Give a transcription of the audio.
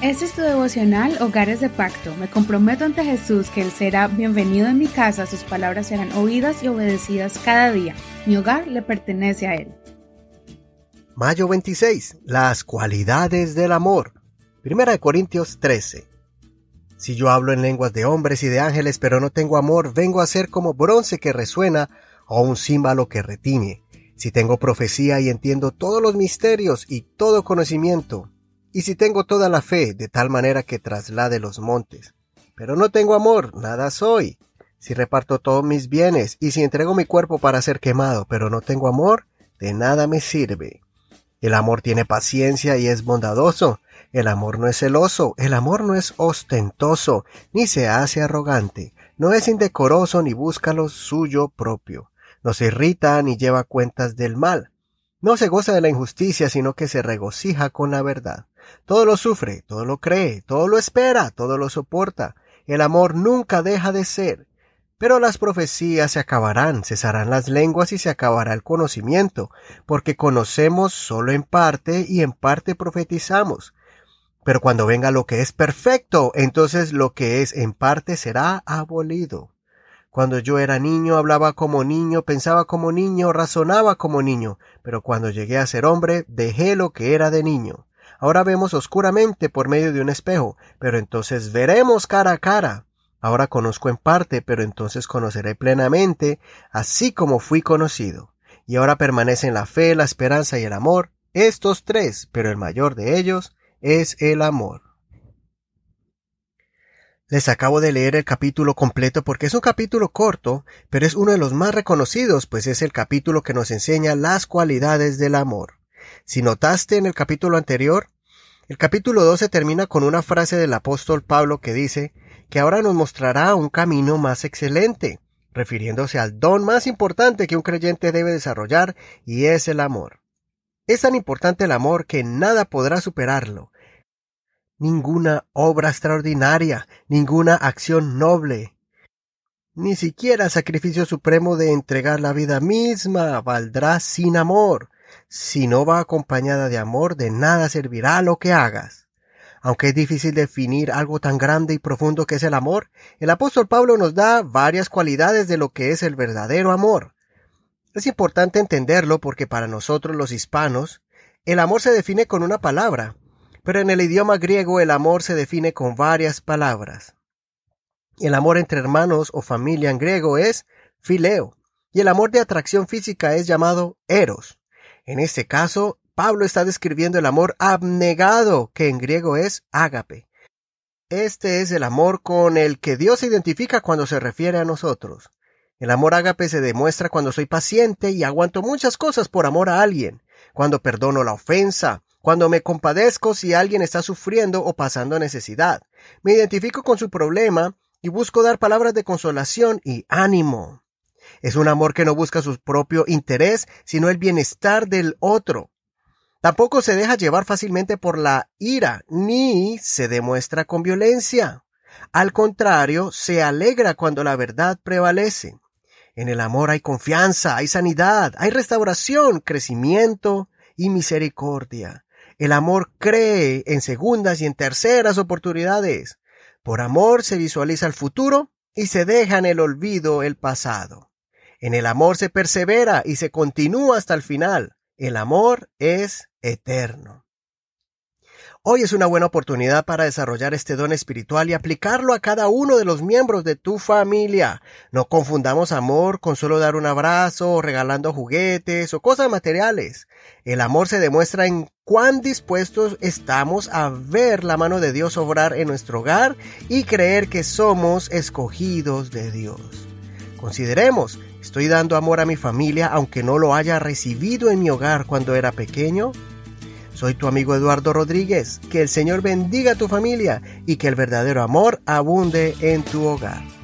Este es tu devocional Hogares de Pacto. Me comprometo ante Jesús que Él será bienvenido en mi casa, sus palabras serán oídas y obedecidas cada día. Mi hogar le pertenece a Él. Mayo 26. Las cualidades del amor. Primera de Corintios 13. Si yo hablo en lenguas de hombres y de ángeles, pero no tengo amor, vengo a ser como bronce que resuena o un címbalo que retiñe. Si tengo profecía y entiendo todos los misterios y todo conocimiento, y si tengo toda la fe de tal manera que traslade los montes, pero no tengo amor, nada soy. Si reparto todos mis bienes y si entrego mi cuerpo para ser quemado, pero no tengo amor, de nada me sirve. El amor tiene paciencia y es bondadoso. El amor no es celoso, el amor no es ostentoso, ni se hace arrogante, no es indecoroso ni busca lo suyo propio, no se irrita ni lleva cuentas del mal, no se goza de la injusticia, sino que se regocija con la verdad. Todo lo sufre, todo lo cree, todo lo espera, todo lo soporta. El amor nunca deja de ser. Pero las profecías se acabarán, cesarán las lenguas y se acabará el conocimiento, porque conocemos solo en parte y en parte profetizamos. Pero cuando venga lo que es perfecto, entonces lo que es en parte será abolido. Cuando yo era niño hablaba como niño, pensaba como niño, razonaba como niño, pero cuando llegué a ser hombre dejé lo que era de niño. Ahora vemos oscuramente por medio de un espejo, pero entonces veremos cara a cara. Ahora conozco en parte, pero entonces conoceré plenamente, así como fui conocido. Y ahora permanecen la fe, la esperanza y el amor, estos tres, pero el mayor de ellos es el amor. Les acabo de leer el capítulo completo porque es un capítulo corto, pero es uno de los más reconocidos, pues es el capítulo que nos enseña las cualidades del amor. Si notaste en el capítulo anterior, el capítulo 12 termina con una frase del apóstol Pablo que dice que ahora nos mostrará un camino más excelente, refiriéndose al don más importante que un creyente debe desarrollar, y es el amor. Es tan importante el amor que nada podrá superarlo, ninguna obra extraordinaria, ninguna acción noble, ni siquiera el sacrificio supremo de entregar la vida misma valdrá sin amor. Si no va acompañada de amor, de nada servirá lo que hagas. Aunque es difícil definir algo tan grande y profundo que es el amor, el apóstol Pablo nos da varias cualidades de lo que es el verdadero amor. Es importante entenderlo porque para nosotros los hispanos, el amor se define con una palabra, pero en el idioma griego el amor se define con varias palabras. El amor entre hermanos o familia en griego es fileo, y el amor de atracción física es llamado eros. En este caso, Pablo está describiendo el amor abnegado, que en griego es ágape. Este es el amor con el que Dios se identifica cuando se refiere a nosotros. El amor ágape se demuestra cuando soy paciente y aguanto muchas cosas por amor a alguien, cuando perdono la ofensa, cuando me compadezco si alguien está sufriendo o pasando necesidad, me identifico con su problema y busco dar palabras de consolación y ánimo. Es un amor que no busca su propio interés, sino el bienestar del otro. Tampoco se deja llevar fácilmente por la ira, ni se demuestra con violencia. Al contrario, se alegra cuando la verdad prevalece. En el amor hay confianza, hay sanidad, hay restauración, crecimiento y misericordia. El amor cree en segundas y en terceras oportunidades. Por amor se visualiza el futuro y se deja en el olvido el pasado. En el amor se persevera y se continúa hasta el final. El amor es eterno. Hoy es una buena oportunidad para desarrollar este don espiritual y aplicarlo a cada uno de los miembros de tu familia. No confundamos amor con solo dar un abrazo, o regalando juguetes o cosas materiales. El amor se demuestra en cuán dispuestos estamos a ver la mano de Dios obrar en nuestro hogar y creer que somos escogidos de Dios. Consideremos, ¿estoy dando amor a mi familia aunque no lo haya recibido en mi hogar cuando era pequeño? Soy tu amigo Eduardo Rodríguez. Que el Señor bendiga a tu familia y que el verdadero amor abunde en tu hogar.